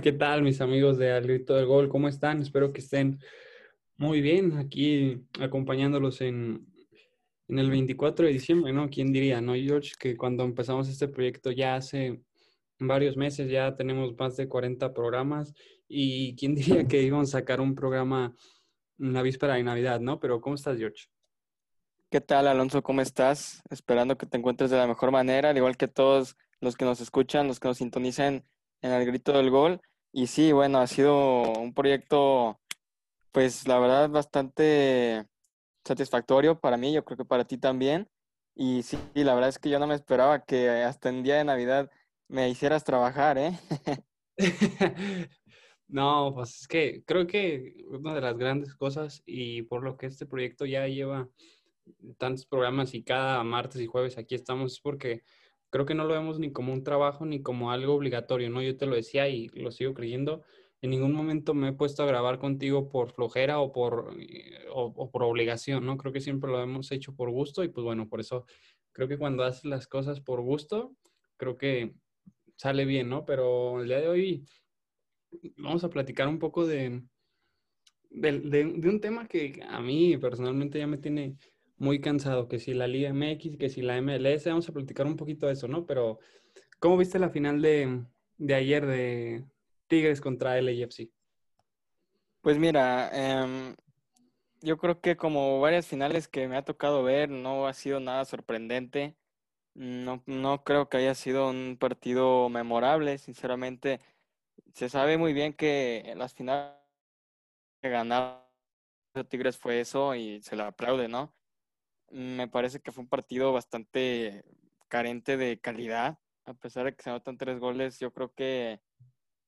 ¿qué tal mis amigos de Al Grito del Gol? ¿Cómo están? Espero que estén muy bien aquí acompañándolos en, en el 24 de diciembre, ¿no? ¿Quién diría, no, George? Que cuando empezamos este proyecto ya hace varios meses, ya tenemos más de 40 programas y quién diría que íbamos a sacar un programa en la víspera de Navidad, ¿no? Pero ¿cómo estás, George? ¿Qué tal, Alonso? ¿Cómo estás? Esperando que te encuentres de la mejor manera, al igual que todos los que nos escuchan, los que nos sintonizan en el grito del gol. Y sí, bueno, ha sido un proyecto, pues la verdad, bastante satisfactorio para mí, yo creo que para ti también. Y sí, la verdad es que yo no me esperaba que hasta el día de Navidad me hicieras trabajar, ¿eh? No, pues es que creo que una de las grandes cosas y por lo que este proyecto ya lleva tantos programas y cada martes y jueves aquí estamos es porque creo que no lo vemos ni como un trabajo ni como algo obligatorio, ¿no? Yo te lo decía y lo sigo creyendo. En ningún momento me he puesto a grabar contigo por flojera o por, eh, o, por obligación, ¿no? Creo que siempre lo hemos hecho por gusto y pues bueno, por eso creo que cuando haces las cosas por gusto, creo que sale bien, ¿no? Pero el día de hoy vamos a platicar un poco de, de, de un tema que a mí personalmente ya me tiene muy cansado, que si la Liga MX, que si la MLS, vamos a platicar un poquito de eso, ¿no? Pero, ¿cómo viste la final de, ayer de Tigres contra LAFC? Pues mira, em, yo creo que como varias finales que me ha tocado ver, no ha sido nada sorprendente. No, no creo que haya sido un partido memorable, sinceramente. Se sabe muy bien que las finales que ganaron Tigres fue eso y se le aplaude, ¿no? Me parece que fue un partido bastante carente de calidad. A pesar de que se anotan tres goles, yo creo que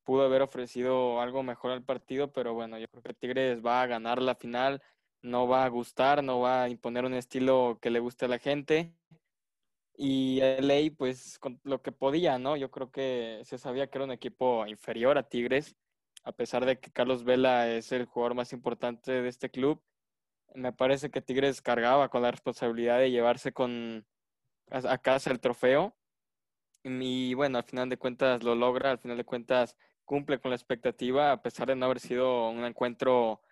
pudo haber ofrecido algo mejor al partido, pero bueno, yo creo que Tigres va a ganar la final, no va a gustar, no va a imponer un estilo que le guste a la gente. Y LA, pues con lo que podía, ¿no? Yo creo que se sabía que era un equipo inferior a Tigres, a pesar de que Carlos Vela es el jugador más importante de este club me parece que Tigres cargaba con la responsabilidad de llevarse con a, casa el trofeo. Y bueno, al final de cuentas lo logra, al final de cuentas cumple con la expectativa, a pesar de no haber sido un encuentro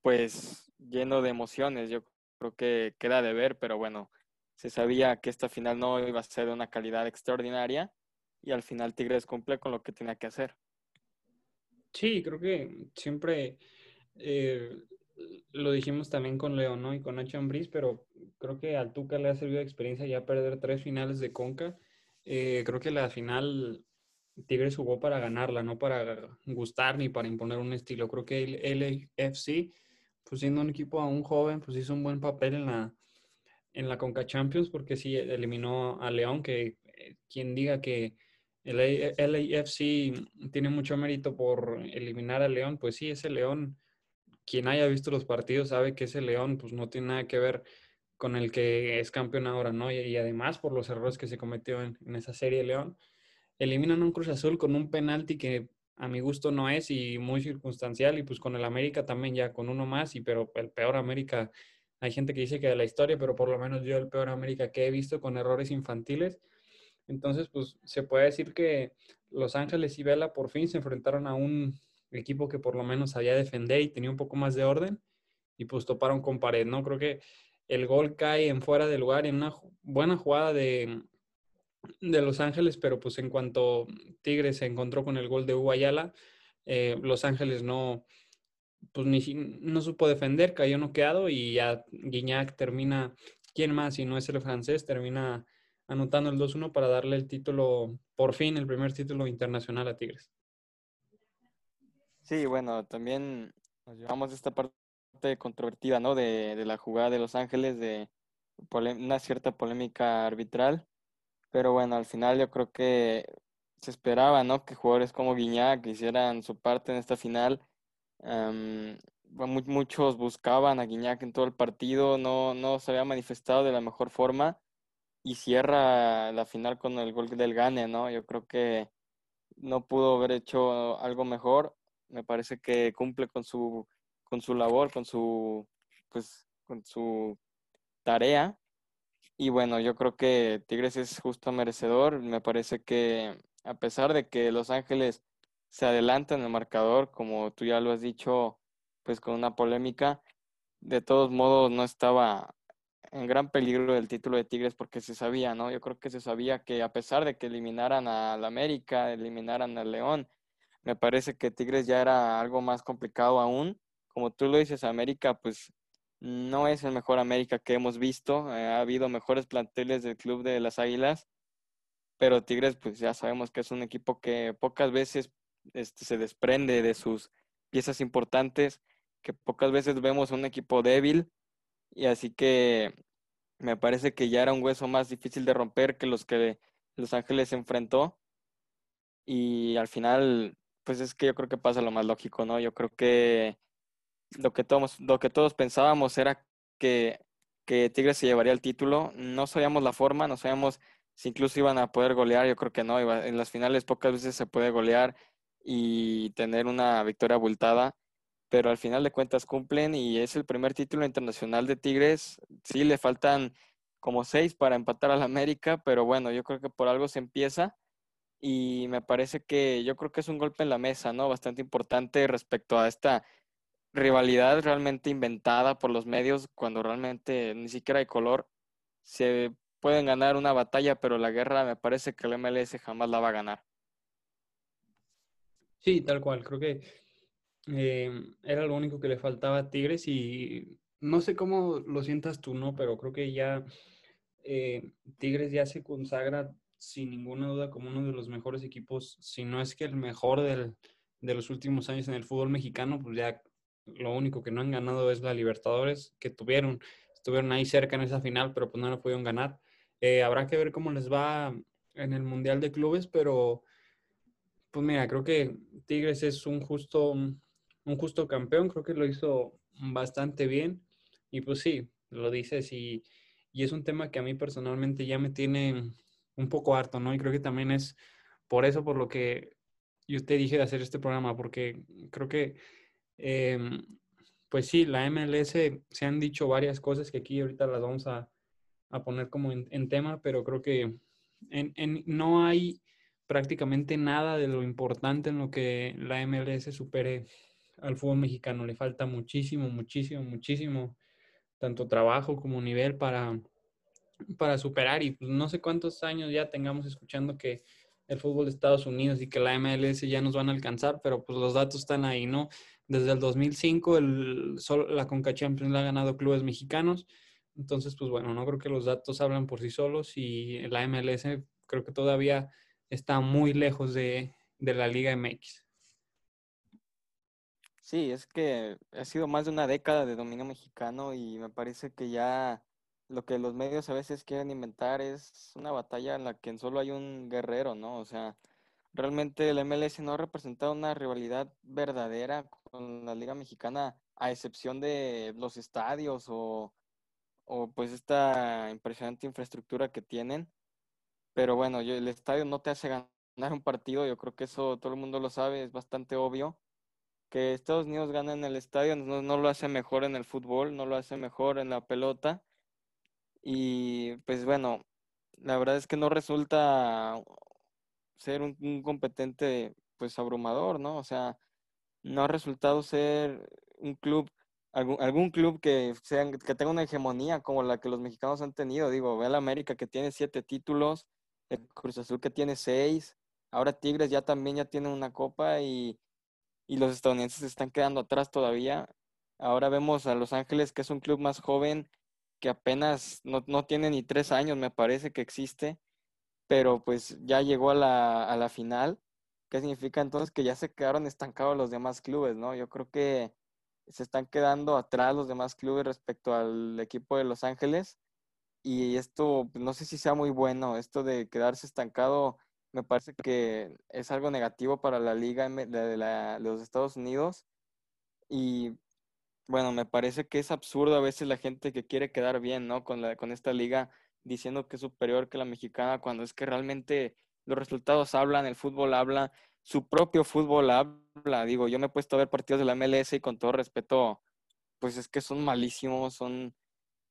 pues lleno de emociones. Yo creo que queda de ver, pero bueno, se sabía que esta final no iba a ser de una calidad extraordinaria y al final Tigres cumple con lo que tenía que hacer. Sí, creo que siempre eh, lo dijimos también con León y con Nacho Ambriz, pero creo que al Tuca le ha servido de experiencia ya perder tres finales de Conca. Eh, creo que la final Tigres jugó para ganarla, no para gustar ni para imponer un estilo. Creo que el LAFC, pues siendo un equipo aún joven, pues hizo un buen papel en la, en la Conca Champions porque sí eliminó a León, que eh, quien diga que el LAFC tiene mucho mérito por eliminar a León, pues sí, ese León quien haya visto los partidos sabe que ese León pues no tiene nada que ver con el que es campeón ahora, ¿no? Y, además por los errores que se cometió en, esa serie León, eliminan a un Cruz Azul con un penalti que a mi gusto no es y muy circunstancial y pues con el América también ya con uno más y pero el peor América, hay gente que dice que de la historia, pero por lo menos yo el peor América que he visto con errores infantiles. Entonces, pues se puede decir que Los Ángeles y Vela por fin se enfrentaron a un equipo que por lo menos sabía defender y tenía un poco más de orden y pues toparon con pared, ¿no? Creo que el gol cae en fuera de lugar en una buena jugada de, de Los Ángeles, pero pues en cuanto Tigres se encontró con el gol de Uguayala, eh, Los Ángeles no, pues ni no supo defender, cayó noqueado y ya Guiñac termina, ¿quién más si no es el francés? Termina anotando el 2-1 para darle el título, por fin el primer título internacional a Tigres. Sí, bueno, también nos llevamos esta parte controvertida, ¿no? De, de la jugada de Los Ángeles, de una cierta polémica arbitral. Pero bueno, al final yo creo que se esperaba, ¿no? Que jugadores como Guiñac hicieran su parte en esta final. muchos buscaban a Guiñac en todo el partido, no, no se había manifestado de la mejor forma y cierra la final con el gol del Gane, ¿no? Yo creo que no pudo haber hecho algo mejor me parece que cumple con su, con su labor, con su, pues, con su tarea. Y bueno, yo creo que Tigres es justo merecedor. Me parece que a pesar de que Los Ángeles se adelanta en el marcador, como tú ya lo has dicho, pues con una polémica. De todos modos, no estaba en gran peligro el título de Tigres porque se sabía, ¿no? Yo creo que se sabía que a pesar de que eliminaran al América, eliminaran al León, me parece que Tigres ya era algo más complicado aún. Como tú lo dices, América, pues no es el mejor América que hemos visto. Eh, ha habido mejores planteles del club de las Águilas, pero Tigres, pues ya sabemos que es un equipo que pocas veces este, se desprende de sus piezas importantes, que pocas veces vemos un equipo débil y así que me parece que ya era un hueso más difícil de romper que los que Los Ángeles enfrentó. Y al final, pues es que yo creo que pasa lo más lógico, ¿no? Yo creo que lo que todos, lo que todos pensábamos era que, que Tigres se llevaría el título. No sabíamos la forma, no sabíamos si incluso iban a poder golear. Yo creo que no. En las finales pocas veces se puede golear y tener una victoria abultada pero al final de cuentas cumplen y es el primer título internacional de Tigres. Sí, le faltan como seis para empatar al América, pero bueno, yo creo que por algo se empieza y me parece que yo creo que es un golpe en la mesa, ¿no? Bastante importante respecto a esta rivalidad realmente inventada por los medios cuando realmente ni siquiera hay color. Se pueden ganar una batalla, pero la guerra me parece que el MLS jamás la va a ganar. Sí, tal cual. Creo que Em, era lo único que le faltaba a Tigres y no sé cómo lo sientas tú, ¿no? Pero creo que ya eh, Tigres ya se consagra sin ninguna duda como uno de los mejores equipos, si no es que el mejor del, de los últimos años en el fútbol mexicano, pues ya lo único que no han ganado es la Libertadores, que tuvieron, estuvieron ahí cerca en esa final, pero pues no la pudieron ganar. Eh, habrá que ver cómo les va en el Mundial de Clubes, pero pues mira, creo que Tigres es un justo un justo campeón, creo que lo hizo bastante bien. Y pues sí, lo dices y, y es un tema que a mí personalmente ya me tiene un poco harto, ¿no? Y creo que también es por eso, por lo que yo te dije de hacer este programa, porque creo que, em, pues sí, la MLS se han dicho varias cosas que aquí ahorita las vamos a, a poner como en, tema, pero creo que en, en, no hay prácticamente nada de lo importante en lo que la MLS supere al fútbol mexicano. Le falta muchísimo, muchísimo, muchísimo, tanto trabajo como nivel para, para superar. Y pues, no sé cuántos años ya tengamos escuchando que el fútbol de Estados Unidos y que la MLS ya nos van a alcanzar, pero pues los datos están ahí, ¿no? Desde el 2005 el, la Conca Champions la ha ganado clubes mexicanos. Entonces, pues bueno, no creo que los datos hablan por sí solos y la MLS creo que todavía está muy lejos de, de la Liga MX. Sí, es que ha sido más de una década de dominio mexicano y me parece que ya lo que los medios a veces quieren inventar es una batalla en la que solo hay un guerrero, ¿no? O sea, realmente el MLS no ha representado una rivalidad verdadera con la Liga Mexicana, a excepción de los estadios o, o pues esta impresionante infraestructura que tienen. Pero bueno, yo, el estadio no te hace ganar un partido, yo creo que eso todo el mundo lo sabe, es bastante obvio que Estados Unidos gana en el estadio no, no, lo hace mejor en el fútbol, no lo hace mejor en la pelota. Y pues bueno, la verdad es que no resulta ser un, competente pues abrumador, ¿no? O sea, no ha resultado ser un club, algún, algún club que, sea, que tenga una hegemonía como la que los mexicanos han tenido. Digo, ve al América que tiene siete títulos, el Cruz Azul que tiene seis, ahora Tigres ya también ya tiene una copa y y los estadounidenses se están quedando atrás todavía. Ahora vemos a Los Ángeles, que es un club más joven, que apenas no, tiene ni tres años, me parece que existe, pero pues ya llegó a la, a la final. ¿Qué significa entonces que ya se quedaron estancados los demás clubes, no? Yo creo que se están quedando atrás los demás clubes respecto al equipo de Los Ángeles. Y esto, pues, no sé si sea muy bueno, esto de quedarse estancado me parece que es algo negativo para la liga de, los Estados Unidos. Y bueno, me parece que es absurdo a veces la gente que quiere quedar bien, ¿no? Con, la, con esta liga diciendo que es superior que la mexicana, cuando es que realmente los resultados hablan, el fútbol habla, su propio fútbol habla. Digo, yo me he puesto a ver partidos de la MLS y con todo respeto, pues es que son malísimos, son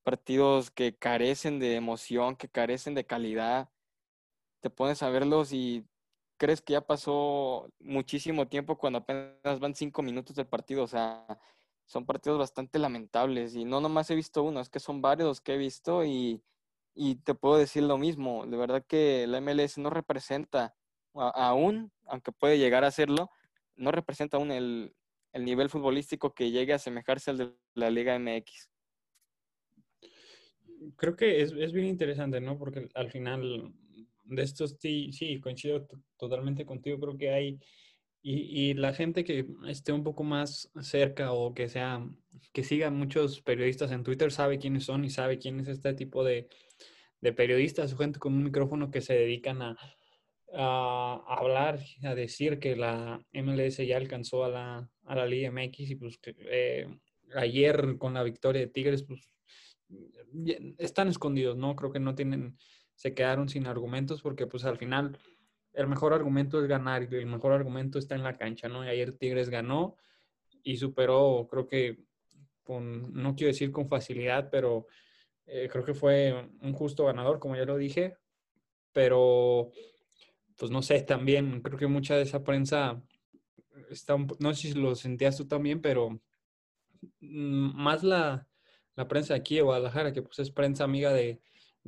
partidos que carecen de emoción, que carecen de calidad te pones a verlos y crees que ya pasó muchísimo tiempo cuando apenas van cinco minutos del partido. O sea, son partidos bastante lamentables y no nomás he visto uno, es que son varios los que he visto y, te puedo decir lo mismo. De verdad que la MLS no representa aún, aunque puede llegar a serlo, no representa aún el, el nivel futbolístico que llegue a asemejarse al de la Liga MX. Creo que es, es bien interesante, ¿no? Porque al final de estos sí, sí, coincido totalmente contigo. Creo que hay, y, y, la gente que esté un poco más cerca o que sea, que siga muchos periodistas en Twitter sabe quiénes son y sabe quién es este tipo de, de periodistas gente con un micrófono que se dedican a, a, hablar, a decir que la MLS ya alcanzó a la, a la Liga MX y pues eh, ayer con la victoria de Tigres, pues están escondidos, ¿no? Creo que no tienen se quedaron sin argumentos porque pues al final el mejor argumento es ganar el mejor argumento está en la cancha, ¿no? Y ayer Tigres ganó y superó, creo que no quiero decir con facilidad, pero eh, creo que fue un justo ganador, como ya lo dije, pero pues no sé, también creo que mucha de esa prensa está, no sé si lo sentías tú también, pero mm, más la, la prensa aquí de Guadalajara, que pues es prensa amiga de,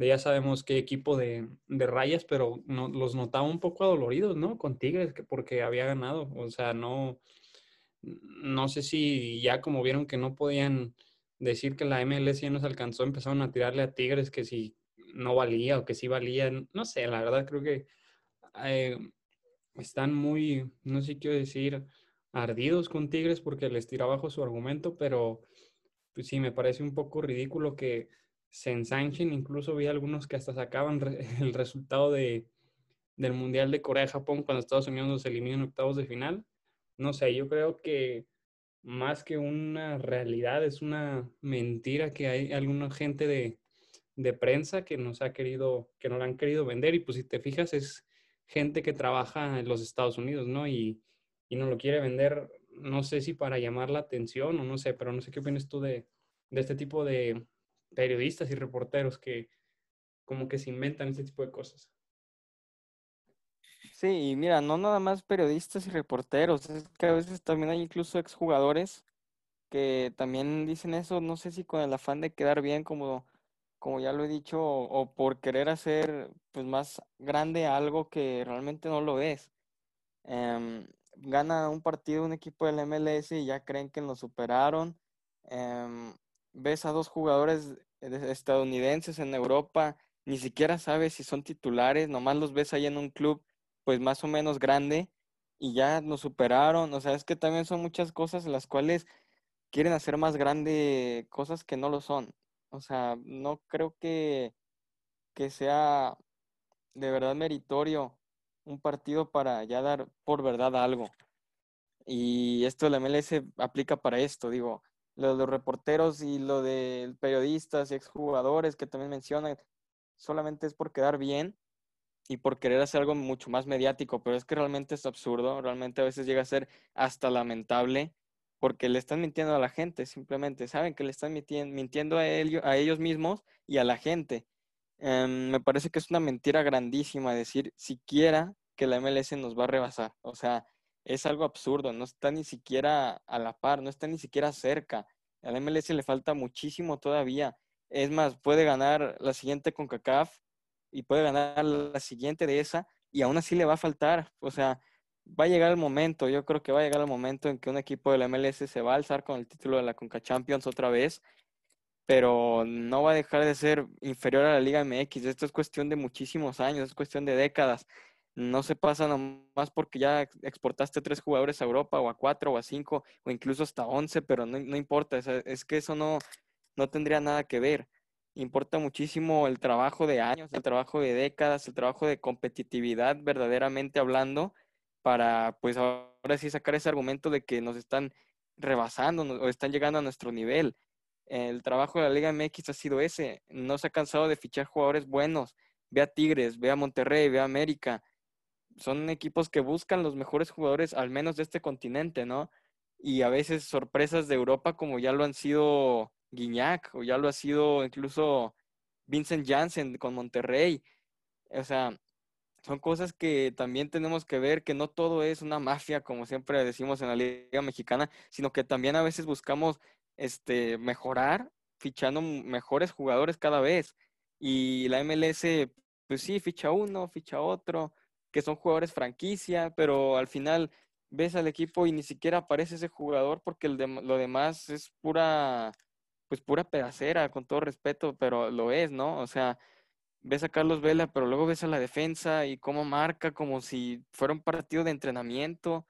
ya sabemos qué equipo de, rayas, pero no, los notaba un poco adoloridos, ¿no? Con Tigres, porque había ganado. O sea, no, no sé si ya como vieron que no podían decir que la MLS ya nos alcanzó, empezaron a tirarle a Tigres que si no valía o que sí valía. No sé, la verdad creo que eh, están muy, no sé si quiero decir, ardidos con Tigres porque les tira abajo su argumento, pero pues sí, me parece un poco ridículo que se ensanchen. Incluso vi algunos que hasta sacaban el resultado de, del Mundial de Corea-Japón cuando Estados Unidos nos eliminó en octavos de final. No sé, yo creo que más que una realidad, es una mentira que hay alguna gente de, de prensa que nos ha querido, que no la han querido vender. Y pues si te fijas, es gente que trabaja en los Estados Unidos, ¿no? Y, y no lo quiere vender, no sé si para llamar la atención o no sé, pero no sé qué opinas tú de, de este tipo de, periodistas y reporteros que como que se inventan ese tipo de cosas. Sí, y mira, no nada más periodistas y reporteros, es que a veces también hay incluso exjugadores que también dicen eso, no sé si con el afán de quedar bien, como, como ya lo he dicho, o, por querer hacer pues más grande algo que realmente no lo es. Em, gana un partido un equipo del MLS y ya creen que lo superaron. Em, ves a dos jugadores estadounidenses en Europa, ni siquiera sabes si son titulares, nomás los ves ahí en un club pues más o menos grande y ya nos superaron, o sea, es que también son muchas cosas las cuales quieren hacer más grande cosas que no lo son. O sea, no creo que, que sea de verdad meritorio un partido para ya dar por verdad algo. Y esto de la MLS aplica para esto, digo, lo de los reporteros y lo de periodistas y exjugadores que también mencionan, solamente es por quedar bien y por querer hacer algo mucho más mediático, pero es que realmente es absurdo, realmente a veces llega a ser hasta lamentable porque le están mintiendo a la gente, simplemente saben que le están mintiendo a, ellos, a ellos mismos y a la gente. Em, me parece que es una mentira grandísima decir siquiera que la MLS nos va a rebasar. O sea, es algo absurdo, no está ni siquiera a la par, no está ni siquiera cerca. Al MLS le falta muchísimo todavía. Es más, puede ganar la siguiente con CACAF y puede ganar la siguiente de esa y aún así le va a faltar. O sea, va a llegar el momento, yo creo que va a llegar el momento en que un equipo de la MLS se va a alzar con el título de la Conca Champions otra vez, pero no va a dejar de ser inferior a la Liga MX. Esto es cuestión de muchísimos años, es cuestión de décadas no se pasa nomás porque ya exportaste tres jugadores a Europa o a cuatro o a cinco o incluso hasta once, pero no, importa, es, que eso no, no tendría nada que ver. Importa muchísimo el trabajo de años, el trabajo de décadas, el trabajo de competitividad verdaderamente hablando para pues ahora sí sacar ese argumento de que nos están rebasando o están llegando a nuestro nivel. El trabajo de la Liga MX ha sido ese, no se ha cansado de fichar jugadores buenos. Ve a Tigres, ve a Monterrey, ve a América, son equipos que buscan los mejores jugadores, al menos de este continente, ¿no? Y a veces sorpresas de Europa, como ya lo han sido Guiñac, o ya lo ha sido incluso Vincent Janssen con Monterrey. O sea, son cosas que también tenemos que ver, que no todo es una mafia, como siempre decimos en la Liga Mexicana, sino que también a veces buscamos este, mejorar, fichando mejores jugadores cada vez. Y la MLS, pues sí, ficha uno, ficha otro, que son jugadores franquicia, pero al final ves al equipo y ni siquiera aparece ese jugador porque el lo demás es pura, pues pura pedacera, con todo respeto, pero lo es, ¿no? O sea, ves a Carlos Vela, pero luego ves a la defensa y cómo marca como si fuera un partido de entrenamiento,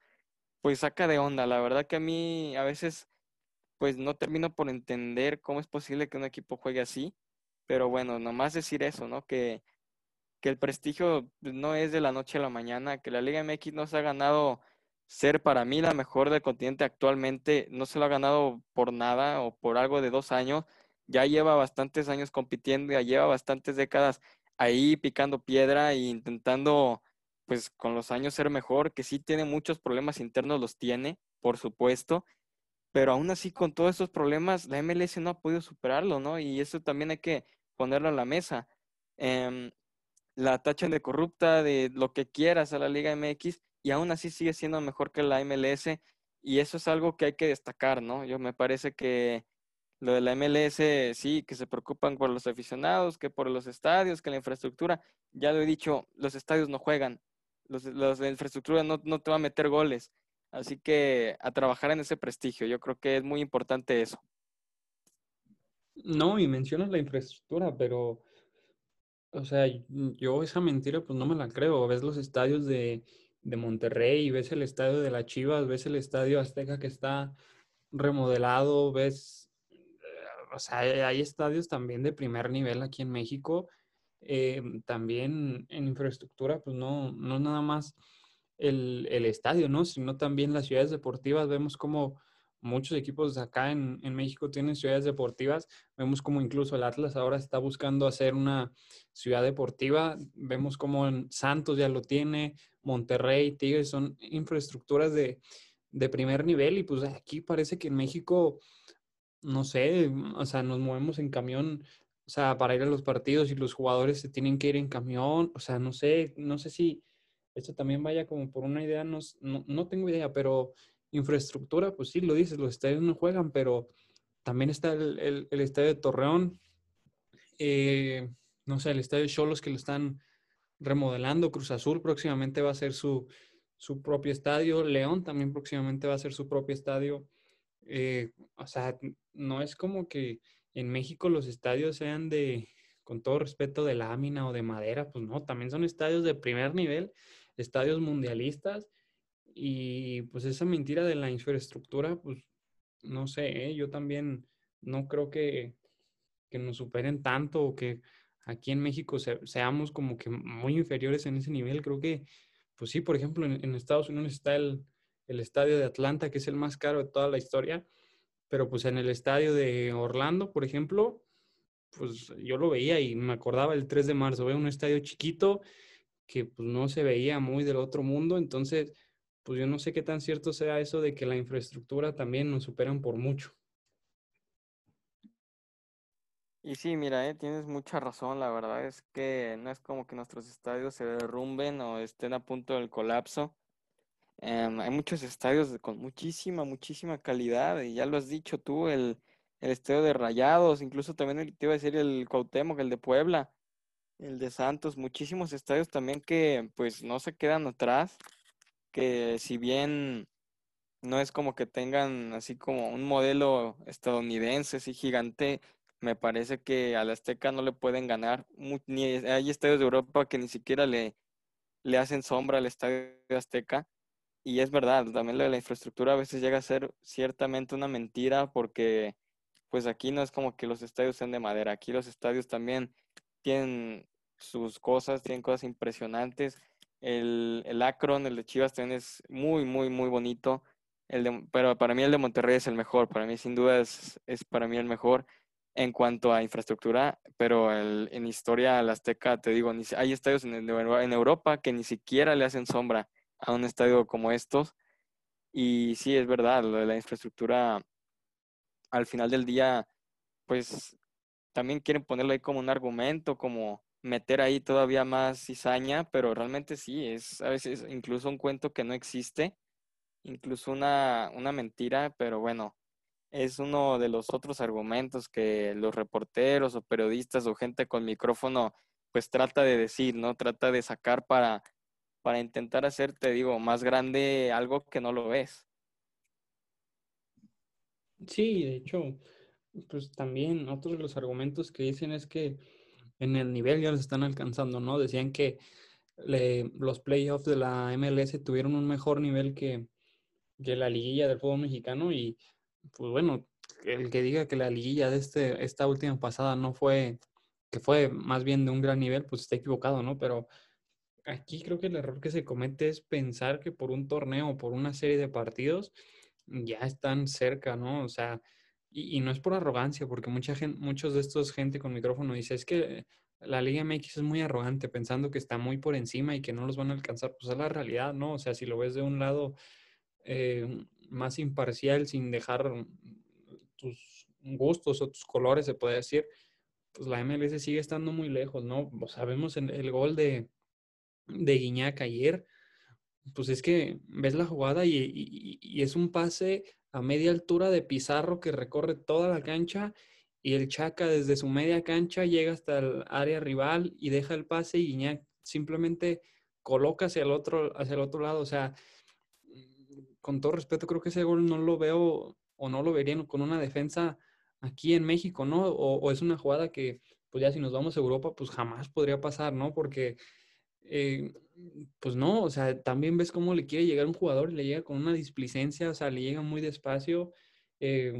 pues saca de onda. La verdad que a mí a veces, pues no termino por entender cómo es posible que un equipo juegue así, pero bueno, nomás decir eso, ¿no? Que, que el prestigio no es de la noche a la mañana, que la Liga MX no se ha ganado ser para mí la mejor del continente actualmente, no se lo ha ganado por nada o por algo de dos años, ya lleva bastantes años compitiendo, ya lleva bastantes décadas ahí picando piedra e intentando, pues con los años ser mejor, que sí tiene muchos problemas internos, los tiene, por supuesto, pero aún así con todos esos problemas, la MLS no ha podido superarlo, ¿no? Y eso también hay que ponerlo en la mesa. Em, la tachan de corrupta, de lo que quieras a la Liga MX, y aún así sigue siendo mejor que la MLS, y eso es algo que hay que destacar, ¿no? Yo me parece que lo de la MLS, sí, que se preocupan por los aficionados, que por los estadios, que la infraestructura. Ya lo he dicho, los estadios no juegan. Los, la infraestructura no, no te va a meter goles. Así que a trabajar en ese prestigio. Yo creo que es muy importante eso. No, y mencionas la infraestructura, pero, o sea, yo esa mentira pues no me la creo. Ves los estadios de, de Monterrey, ves el estadio de la Chivas, ves el estadio Azteca que está remodelado, ves o sea, hay estadios también de primer nivel aquí en México. Eh, también en infraestructura, pues no, no nada más el, estadio, ¿no? Sino también las ciudades deportivas. Vemos como muchos equipos acá en, en, México tienen ciudades deportivas. Vemos como incluso el Atlas ahora está buscando hacer una ciudad deportiva. Vemos como en Santos ya lo tiene, Monterrey, Tigres, son infraestructuras de, de primer nivel. Y pues aquí parece que en México no sé, mm, o sea, nos movemos en camión, o sea, para ir a los partidos y los jugadores se tienen que ir en camión, o sea, no sé, no sé si esto también vaya como por una idea, no, no, tengo idea, pero infraestructura, pues sí, lo dices, los estadios no juegan, pero también está el, estadio de Torreón, eh, no sé, el estadio de Cholos que lo están remodelando, Cruz Azul próximamente va a ser su, su propio estadio, León también próximamente va a ser su propio estadio. Eh, o sea, no es como que en México los estadios sean de, con todo respeto, de lámina o de madera, pues no, también son estadios de primer nivel, estadios mundialistas, y pues esa mentira de la infraestructura, pues no sé, ¿eh? yo también no creo que, que, nos superen tanto o que aquí en México seamos como que muy inferiores en ese nivel, creo que, pues sí, por ejemplo, en Estados Unidos está el el estadio de Atlanta, que es el más caro de toda la historia, pero pues en el estadio de Orlando, por ejemplo, pues yo lo veía y me acordaba el 3 de marzo, veo un estadio chiquito que pues no se veía muy del otro mundo, entonces pues yo no sé qué tan cierto sea eso de que la infraestructura también nos superan por mucho. Y sí, mira, eh, tienes mucha razón, la verdad es que no es como que nuestros estadios se derrumben o estén a punto del colapso. Em, hay muchos estadios con muchísima, muchísima calidad, y ya lo has dicho tú, el, estadio de Rayados, incluso también te iba a decir el Cuauhtémoc, el de Puebla, el de Santos, muchísimos estadios también que pues no se quedan atrás, que si bien no es como que tengan así como un modelo estadounidense así gigante, me parece que al Azteca no le pueden ganar, ni hay estadios de Europa que ni siquiera le, le hacen sombra al estadio Azteca y es verdad, también lo de la infraestructura a veces llega a ser ciertamente una mentira porque pues aquí no es como que los estadios sean de madera, aquí los estadios también tienen sus cosas, tienen cosas impresionantes. El, el Akron, el de Chivas también es muy, muy, muy bonito. El pero para mí el de Monterrey es el mejor, para mí sin duda es, es para mí el mejor en cuanto a infraestructura, pero en historia la Azteca, te digo, hay estadios en Europa que ni siquiera le hacen sombra a un estadio como estos. Y sí, es verdad, lo de la infraestructura, al final del día, pues también quieren ponerlo ahí como un argumento, como, meter ahí todavía más cizaña, pero realmente sí, es a veces incluso un cuento que no existe, incluso una, una mentira, pero bueno, es uno de los otros argumentos que los reporteros o periodistas o gente con micrófono pues trata de decir, ¿no? Trata de sacar para, para intentar hacer, te digo, más grande algo que no lo es. Sí, de hecho, pues también otros de los argumentos que dicen es que en el nivel ya los están alcanzando, ¿no? Decían que los playoffs de la MLS tuvieron un mejor nivel que, que la liguilla del fútbol mexicano y pues bueno, el que diga que la liguilla de este, esta última pasada no fue, que fue más bien de un gran nivel, pues está equivocado, ¿no? Pero aquí creo que el error que se comete es pensar que por un torneo por una serie de partidos ya están cerca, ¿no? O sea, y, no es por arrogancia, porque mucha gente, muchos de estos gente con micrófono dice, es que la Liga MX es muy arrogante, pensando que está muy por encima y que no los van a alcanzar. Pues es la realidad, ¿no? O sea, si lo ves de un lado eh, más imparcial, sin dejar tus gustos o tus colores, se puede decir, pues la MLS sigue estando muy lejos, ¿no? O sabemos el gol de, de Guiñac ayer, pues es que ves la jugada y, es un pase a media altura de Pizarro que recorre toda la cancha y el Chaca desde su media cancha llega hasta el área rival y deja el pase y Guiñac simplemente coloca hacia el otro, hacia el otro lado. O sea, con todo respeto, creo que ese gol no lo veo o no lo verían con una defensa aquí en México, ¿no? O, o es una jugada que, pues ya si nos vamos a Europa, pues jamás podría pasar, ¿no? Porque eh, pues no, o sea, también ves cómo le quiere llegar un jugador le llega con una displicencia, o sea, le llega muy despacio, eh,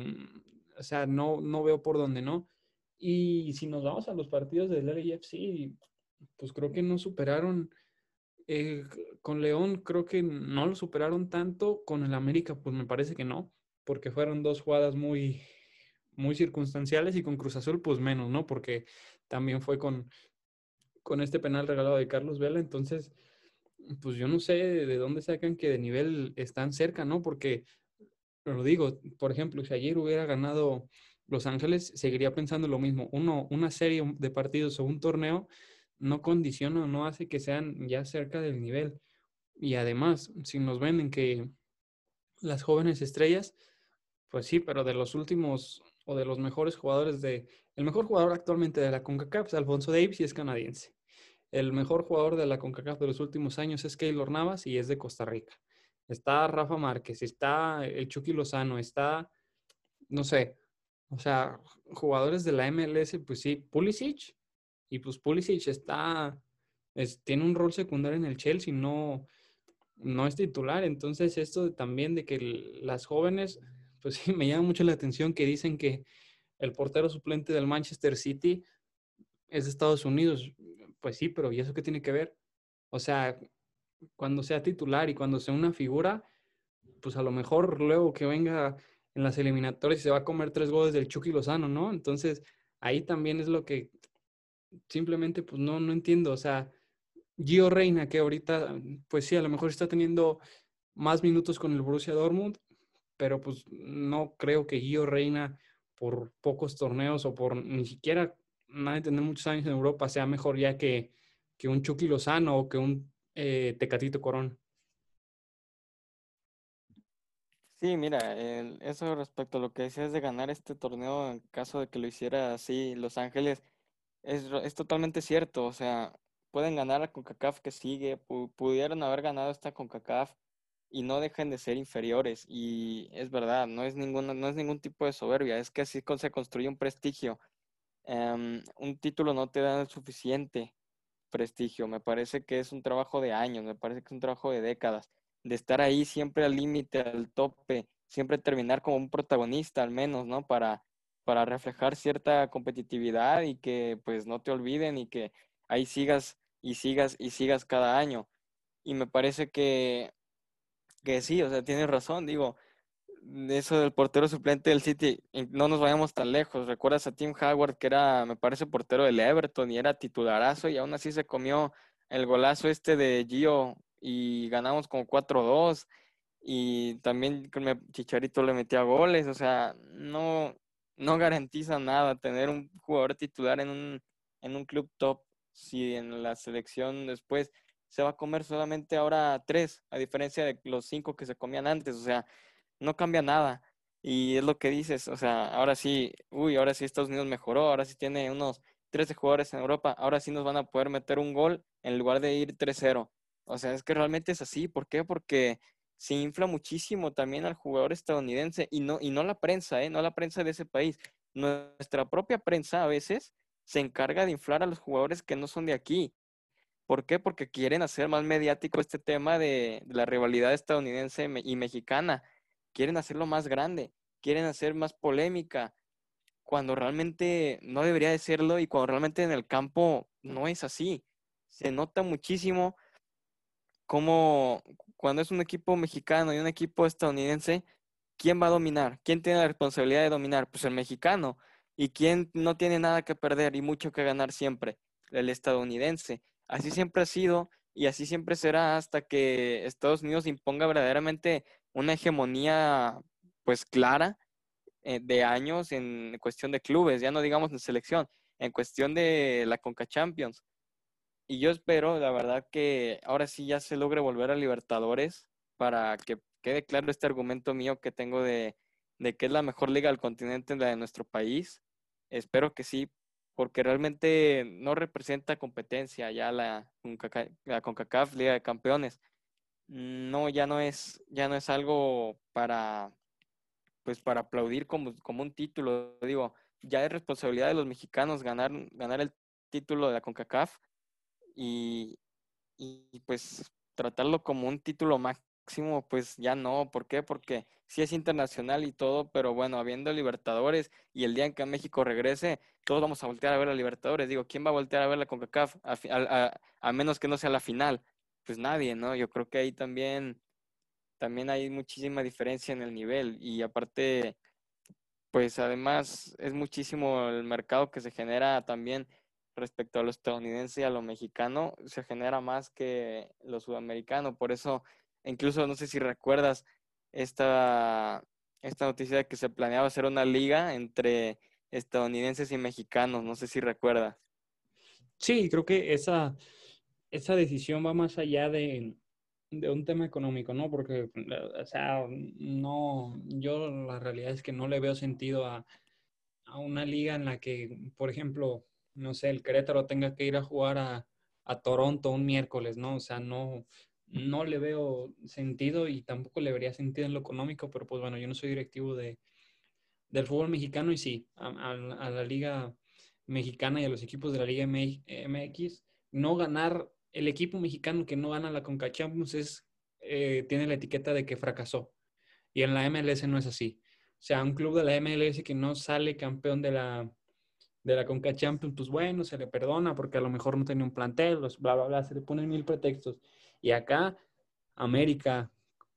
o sea, no, no veo por dónde no. Y si nos vamos a los partidos del LAFC, pues creo que no superaron, eh, con León creo que no lo superaron tanto, con el América pues me parece que no, porque fueron dos jugadas muy, muy circunstanciales y con Cruz Azul pues menos, ¿no? Porque también fue con, con este penal regalado de Carlos Vela, entonces, pues yo no sé de dónde sacan que de nivel están cerca, ¿no? Porque, lo digo, por ejemplo, si ayer hubiera ganado Los Ángeles, seguiría pensando lo mismo. Uno, una serie de partidos o un torneo no condiciona no hace que sean ya cerca del nivel. Y además, si nos ven en que las jóvenes estrellas, pues sí, pero de los últimos o de los mejores jugadores de... El mejor jugador actualmente de la CONCACAF es Alfonso Davis y es canadiense. El mejor jugador de la CONCACAF de los últimos años es Keylor Navas y es de Costa Rica. Está Rafa Márquez, está el Chucky Lozano, está, no sé, o sea, jugadores de la MLS, pues sí, Pulisic, y pues Pulisic está, tiene un rol secundario en el Chelsea, no, no es titular. Entonces, esto también de que las jóvenes, pues sí, me llama mucho la atención que dicen que el portero suplente del Manchester City es de Estados Unidos pues sí, pero ¿y eso qué tiene que ver? O sea, cuando sea titular y cuando sea una figura, pues a lo mejor luego que venga en las eliminatorias se va a comer tres goles del Chucky Lozano, ¿no? Entonces, ahí también es lo que simplemente, pues no, no entiendo. O sea, Gio Reina, que ahorita, pues sí, a lo mejor está teniendo más minutos con el Borussia Dortmund, pero pues no creo que Gio Reina por pocos torneos o por ni siquiera nada de tener muchos años en Europa sea mejor ya que, que un Chucky Lozano o que un eh, Tecatito Corón. Sí, mira, eso respecto a lo que decías de ganar este torneo en caso de que lo hiciera así Los Ángeles, es, es totalmente cierto. O sea, pueden ganar a CONCACAF que sigue, pudieron haber ganado esta CONCACAF y no dejen de ser inferiores. Y es verdad, no es, ninguna, no es ningún tipo de soberbia, es que así se construye un prestigio. Em, un título no te da el suficiente prestigio. Me parece que es un trabajo de años, me parece que es un trabajo de décadas, de estar ahí siempre al límite, al tope, siempre terminar como un protagonista al menos, ¿no? Para, para reflejar cierta competitividad y que pues no te olviden y que ahí sigas y sigas y sigas cada año. Y me parece que, que sí, o sea, tienes razón, digo, eso del portero suplente del City, no nos vayamos tan lejos. ¿Recuerdas a Tim Howard, que era, me parece, portero del Everton y era titularazo y aún así se comió el golazo este de Gio y ganamos como 4-2 y también Chicharito le metía goles, o sea, no, no garantiza nada tener un jugador titular en un, en un club top si en la selección después se va a comer solamente ahora tres, a diferencia de los cinco que se comían antes, o sea, no cambia nada. Y es lo que dices, o sea, ahora sí, uy, ahora sí Estados Unidos mejoró, ahora sí tiene unos 13 jugadores en Europa, ahora sí nos van a poder meter un gol en lugar de ir 3-0. O sea, es que realmente es así. ¿Por qué? Porque se infla muchísimo también al jugador estadounidense y no, y no la prensa, ¿eh? no la prensa de ese país. Nuestra propia prensa a veces se encarga de inflar a los jugadores que no son de aquí. ¿Por qué? Porque quieren hacer más mediático este tema de, la rivalidad estadounidense y mexicana. Quieren hacerlo más grande, quieren hacer más polémica, cuando realmente no debería de serlo y cuando realmente en el campo no es así. Se nota muchísimo cómo cuando es un equipo mexicano y un equipo estadounidense, ¿quién va a dominar? ¿Quién tiene la responsabilidad de dominar? Pues el mexicano. ¿Y quién no tiene nada que perder y mucho que ganar siempre? El estadounidense. Así siempre ha sido y así siempre será hasta que Estados Unidos imponga verdaderamente una hegemonía pues clara eh, de años en cuestión de clubes, ya no digamos en selección, en cuestión de la Conca Champions. Y yo espero, la verdad, que ahora sí ya se logre volver a Libertadores para que quede claro este argumento mío que tengo de, que es la mejor liga del continente, la de nuestro país. Espero que sí, porque realmente no representa competencia ya la, CONCACAF Liga de Campeones. No, ya no es, ya no es algo para, pues para aplaudir como, como un título. Digo, ya es responsabilidad de los mexicanos ganar, ganar el título de la CONCACAF y, y pues tratarlo como un título máximo, pues ya no. ¿Por qué? Porque sí es internacional y todo, pero bueno, habiendo Libertadores y el día en que México regrese, todos vamos a voltear a ver a Libertadores. Digo, ¿quién va a voltear a ver la CONCACAF a, a, menos que no sea la final? Pues nadie, ¿no? Yo creo que ahí también, también hay muchísima diferencia en el nivel y aparte, pues además es muchísimo el mercado que se genera también respecto a lo estadounidense y a lo mexicano, se genera más que lo sudamericano. Por eso, incluso no sé si recuerdas, esta, esta noticia de que se planeaba hacer una liga entre estadounidenses y mexicanos, no sé si recuerdas. Sí, creo que esa, esa decisión va más allá de, de un tema económico, ¿no? Porque, o sea, no, yo la realidad es que no le veo sentido a, a una liga en la que, por ejemplo, no sé, el Querétaro tenga que ir a jugar a, a Toronto un miércoles, ¿no? O sea, no, no le veo sentido y tampoco le vería sentido en lo económico, pero pues bueno, yo no soy directivo de, del fútbol mexicano y sí, a, la liga mexicana y a los equipos de la liga MX, no ganar, el equipo mexicano que no gana la Conca Champions es, eh, tiene la etiqueta de que fracasó. Y en la MLS no es así. O sea, un club de la MLS que no sale campeón de la, de la Conca Champions, pues bueno, se le perdona porque a lo mejor no tenía un plantel, bla, bla, bla, se le ponen mil pretextos. Y acá, América,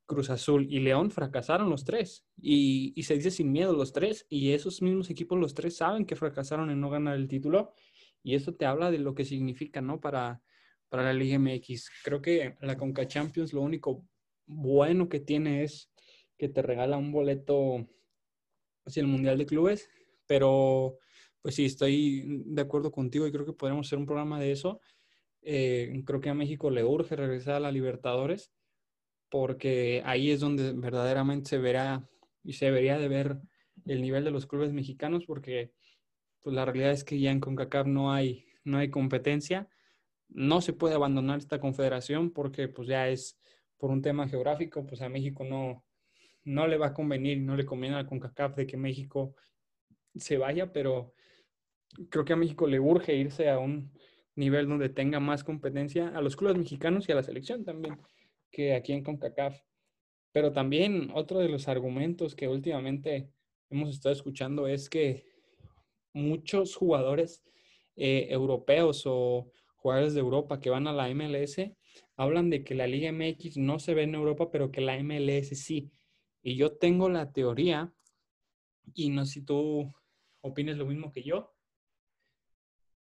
Cruz Azul y León fracasaron los tres. Y, se dice sin miedo los tres. Y esos mismos equipos, los tres, saben que fracasaron en no ganar el título. Y eso te habla de lo que significa, ¿no? Para, para la Liga MX. Creo que la Conca Champions lo único bueno que tiene es que te regala un boleto hacia el Mundial de Clubes. Pero, pues sí, estoy de acuerdo contigo y creo que podemos hacer un programa de eso. Eh, creo que a México le urge regresar a la Libertadores porque ahí es donde verdaderamente se verá y se debería de ver el nivel de los clubes mexicanos porque pues la realidad es que ya en CONCACAF no hay, no hay competencia. No se puede abandonar esta confederación porque pues ya es por un tema geográfico, pues a México no, no le va a convenir, no le conviene a CONCACAF de que México se vaya, pero creo que a México le urge irse a un nivel donde tenga más competencia a los clubes mexicanos y a la selección también que aquí en CONCACAF. Pero también otro de los argumentos que últimamente hemos estado escuchando es que muchos jugadores eh, europeos o jugadores de Europa que van a la MLS hablan de que la Liga MX no se ve en Europa, pero que la MLS sí. Y yo tengo la teoría, y no sé si tú opines lo mismo que yo,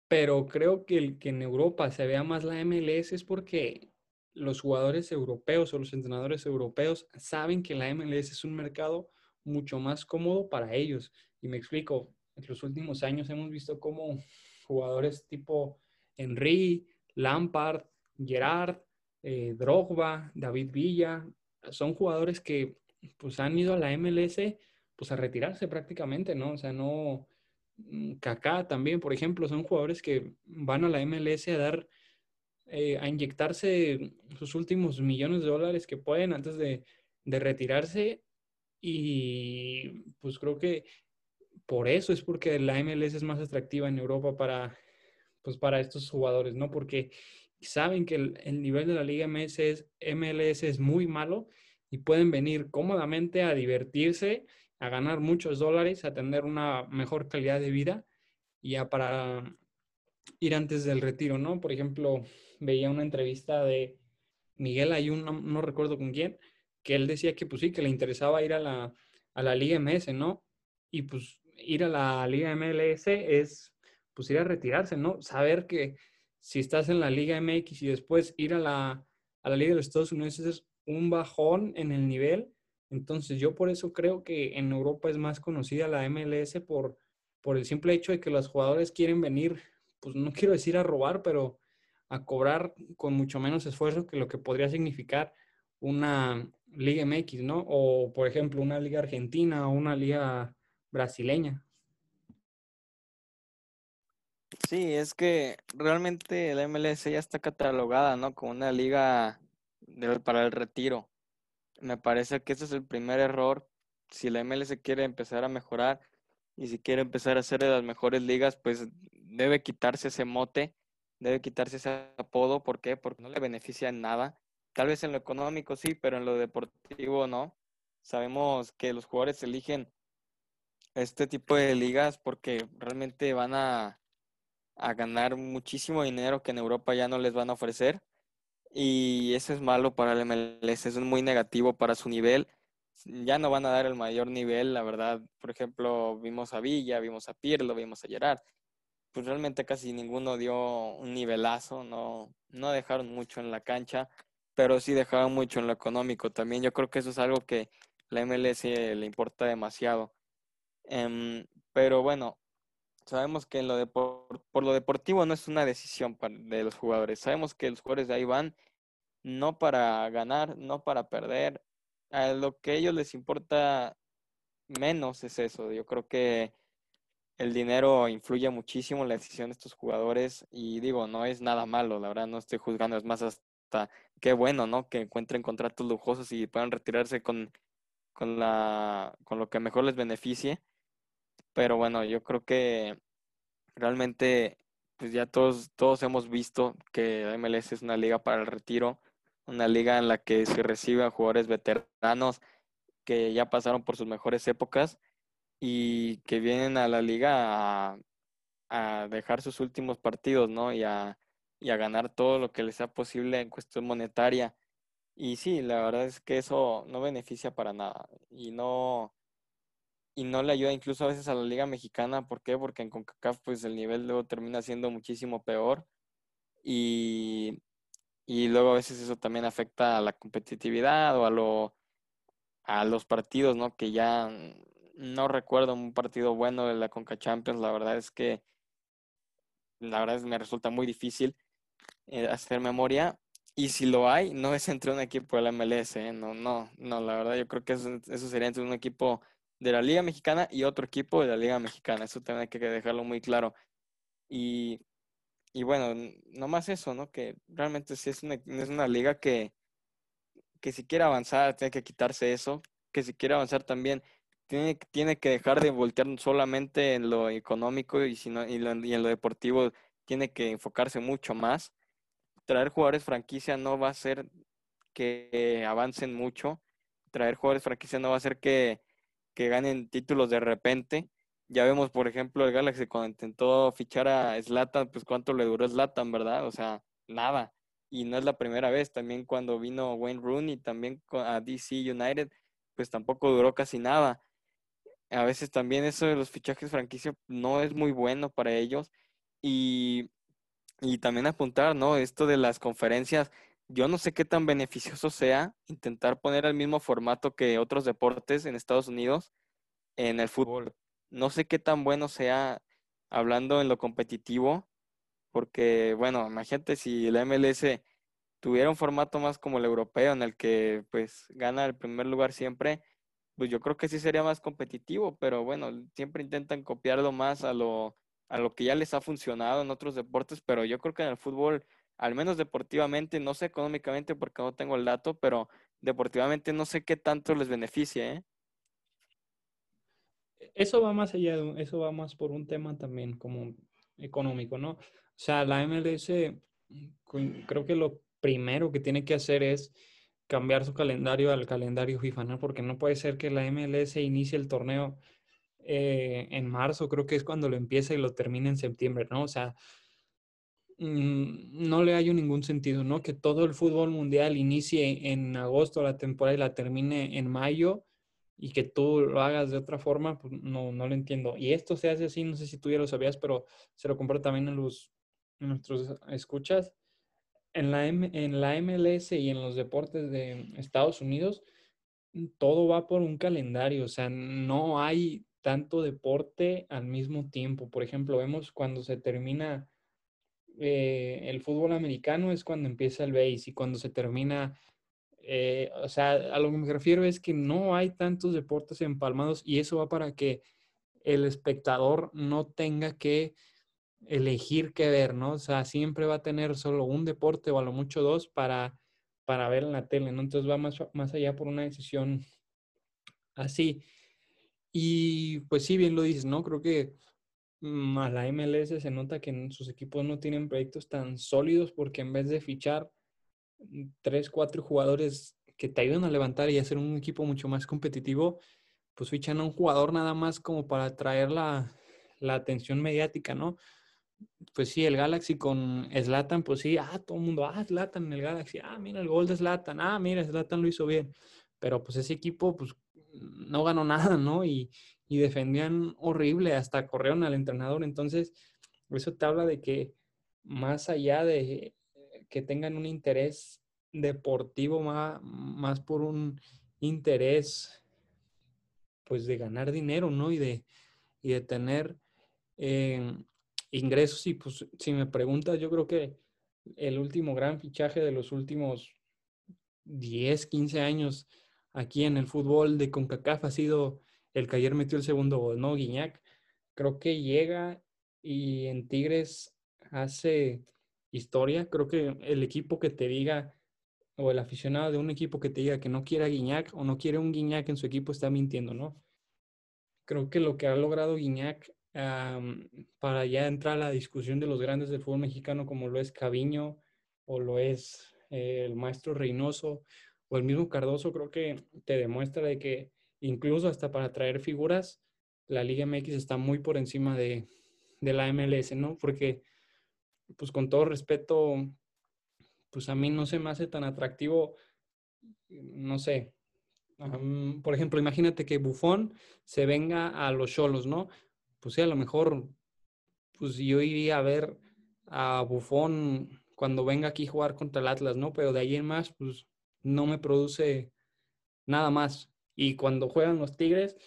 pero creo que, el, que en Europa se vea más la MLS es porque los jugadores europeos o los entrenadores europeos saben que la MLS es un mercado mucho más cómodo para ellos. Y me explico, en los últimos años hemos visto cómo jugadores tipo Henry, Lampard, Gerard, eh, Drogba, David Villa, son jugadores que pues han ido a la MLS pues a retirarse prácticamente, ¿no? O sea, no, Kaká también, por ejemplo, son jugadores que van a la MLS a dar, eh, a inyectarse sus últimos millones de dólares que pueden antes de, retirarse y pues creo que por eso es porque la MLS es más atractiva en Europa para, pues para estos jugadores, ¿no? Porque saben que el, nivel de la Liga MLS es muy malo y pueden venir cómodamente a divertirse, a ganar muchos dólares, a tener una mejor calidad de vida y ya para ir antes del retiro, ¿no? Por ejemplo, veía una entrevista de Miguel Ayun, no, no recuerdo con quién, que él decía que pues sí, que le interesaba ir a la, a la Liga MS, ¿no? Y pues ir a la Liga MLS es pues ir a retirarse, ¿no? Saber que si estás en la Liga MX y después ir a la, a la Liga de los Estados Unidos es un bajón en el nivel. Entonces yo por eso creo que en Europa es más conocida la MLS por, por el simple hecho de que los jugadores quieren venir, pues no quiero decir a robar, pero a cobrar con mucho menos esfuerzo que lo que podría significar una Liga MX, ¿no? O por ejemplo una Liga Argentina o una Liga brasileña. Sí, es que realmente la MLS ya está catalogada, ¿no? Como una liga para el retiro. Me parece que ese es el primer error. Si la MLS quiere empezar a mejorar y si quiere empezar a ser de las mejores ligas, pues debe quitarse ese mote, debe quitarse ese apodo. ¿Por qué? Porque no le beneficia en nada. Tal vez en lo económico sí, pero en lo deportivo no. Sabemos que los jugadores eligen este tipo de ligas porque realmente van a a ganar muchísimo dinero que en Europa ya no les van a ofrecer. Y eso es malo para el MLS, es muy negativo para su nivel. Ya no van a dar el mayor nivel, la verdad. Por ejemplo, vimos a Villa, vimos a Pirlo, vimos a Gerard. Pues realmente casi ninguno dio un nivelazo, no, no dejaron mucho en la cancha, pero sí dejaron mucho en lo económico también. Yo creo que eso es algo que la MLS le importa demasiado. Em, pero bueno, sabemos que en lo por, lo deportivo no es una decisión de los jugadores. Sabemos que los jugadores de ahí van no para ganar, no para perder. A lo que a ellos les importa menos es eso. Yo creo que el dinero influye muchísimo en la decisión de estos jugadores y digo, no es nada malo, la verdad no estoy juzgando, es más hasta qué bueno, ¿no? Que encuentren contratos lujosos y puedan retirarse con, con, la, con lo que mejor les beneficie. Pero bueno, yo creo que realmente, pues ya todos, todos hemos visto que MLS es una liga para el retiro, una liga en la que se reciben jugadores veteranos que ya pasaron por sus mejores épocas y que vienen a la liga a, a dejar sus últimos partidos, ¿no? Y a, y a ganar todo lo que les sea posible en cuestión monetaria. Y sí, la verdad es que eso no beneficia para nada. Y no, y no le ayuda incluso a veces a la Liga Mexicana. ¿Por qué? Porque en CONCACAF pues el nivel luego termina siendo muchísimo peor y, y luego a veces eso también afecta a la competitividad o a, lo, a los partidos, ¿no? Que ya no recuerdo un partido bueno de la Conca Champions, la verdad es que la verdad es me resulta muy difícil eh, hacer memoria y si lo hay, no es entre un equipo de la MLS, ¿eh? no, no, no, la verdad yo creo que eso, eso sería entre un equipo de la Liga Mexicana y otro equipo de la Liga Mexicana. Eso también hay que dejarlo muy claro. Y, y bueno, no más eso, ¿no? Que realmente sí es una, es una liga que, que si quiere avanzar tiene que quitarse eso, que si quiere avanzar también tiene, tiene que dejar de voltear solamente en lo económico y, sino, y, y en lo deportivo tiene que enfocarse mucho más. Traer jugadores franquicia no va a hacer que avancen mucho. Traer jugadores franquicia no va a hacer que, que ganen títulos de repente. Ya vemos, por ejemplo, el Galaxy cuando intentó fichar a Slatan, pues cuánto le duró Slatan, ¿verdad? O sea, nada. Y no es la primera vez, también cuando vino Wayne Rooney, también a DC United, pues tampoco duró casi nada. A veces también eso de los fichajes franquicia no es muy bueno para ellos. Y, y también apuntar, ¿no? Esto de las conferencias, yo no sé qué tan beneficioso sea intentar poner el mismo formato que otros deportes en Estados Unidos en el fútbol. No sé qué tan bueno sea hablando en lo competitivo, porque, bueno, imagínate si la MLS tuviera un formato más como el europeo, en el que pues gana el primer lugar siempre, pues yo creo que sí sería más competitivo, pero bueno, siempre intentan copiarlo más a lo, a lo que ya les ha funcionado en otros deportes, pero yo creo que en el fútbol, al menos deportivamente, no sé económicamente porque no tengo el dato, pero deportivamente no sé qué tanto les beneficia, ¿eh? Eso va más allá, eso va más por un tema también como económico, ¿no? O sea, la MLS creo que lo primero que tiene que hacer es cambiar su calendario al calendario FIFA, ¿no? Porque no puede ser que la MLS inicie el torneo eh, en marzo, creo que es cuando lo empieza y lo termina en septiembre, ¿no? O sea, mm, no le hay ningún sentido, ¿no? Que todo el fútbol mundial inicie en agosto la temporada y la termine en mayo y que tú lo hagas de otra forma, pues no, no lo entiendo. Y esto se hace así, no sé si tú ya lo sabías, pero se lo compro también en los nuestros escuchas en la, en la MLS y en los deportes de Estados Unidos, mm, todo va por un calendario, o sea, no hay tanto deporte al mismo tiempo. Por ejemplo, vemos cuando se termina eh, el fútbol americano es cuando empieza el base y cuando se termina, eh, o sea, a lo que me refiero es que no hay tantos deportes empalmados y eso va para que el espectador no tenga que elegir qué ver, ¿no? O sea, siempre va a tener solo un deporte o a lo mucho dos para, para ver en la tele, ¿no? Entonces va más, más allá por una decisión así. Y pues sí, bien lo dices, ¿no? Creo que a la MLS se nota que sus equipos no tienen proyectos tan sólidos porque en vez de fichar mm, tres, cuatro jugadores que te ayuden a levantar y hacer un equipo mucho más competitivo, pues fichan a un jugador nada más como para atraer la, la atención mediática, ¿no? pues sí, el Galaxy con Slatan, pues sí, ah, todo el mundo, ah, Slatan en el Galaxy, ah, mira el gol de Slatan, ah, mira, Slatan lo hizo bien. Pero pues ese equipo, pues no ganó nada, ¿no? Y, y defendían horrible, hasta corrieron al entrenador. Entonces, eso te habla de que más allá de que tengan un interés deportivo, más, más por un interés, pues de ganar dinero, ¿no? Y de, y de tener eh, ingresos. Y pues si me preguntas, yo creo que el último gran fichaje de los últimos 10, 15 años aquí en el fútbol de CONCACAF ha sido el que ayer metió el segundo gol, ¿no? Guiñac. Creo que llega y en Tigres hace historia. Creo que el equipo que te diga, o el aficionado de un equipo que te diga que no quiere a Guiñac o no quiere un Guiñac en su equipo está mintiendo, ¿no? Creo que lo que ha logrado Guiñac para ya entrar a la discusión de los grandes del fútbol mexicano como lo es Caviño o lo es eh, el maestro Reynoso o el mismo Cardoso, creo que te demuestra de que incluso hasta para traer figuras, la Liga MX está muy por encima de, de la MLS, ¿no? Porque, pues con todo respeto, pues a mí no se me hace tan atractivo, no sé, por ejemplo, imagínate que Bufón se venga a los Cholos, ¿no? pues sí, a lo mejor, pues yo iría a ver a Bufón cuando venga aquí a jugar contra el Atlas, ¿no? Pero de ahí en más, pues no me produce nada más. Y cuando juegan los Tigres,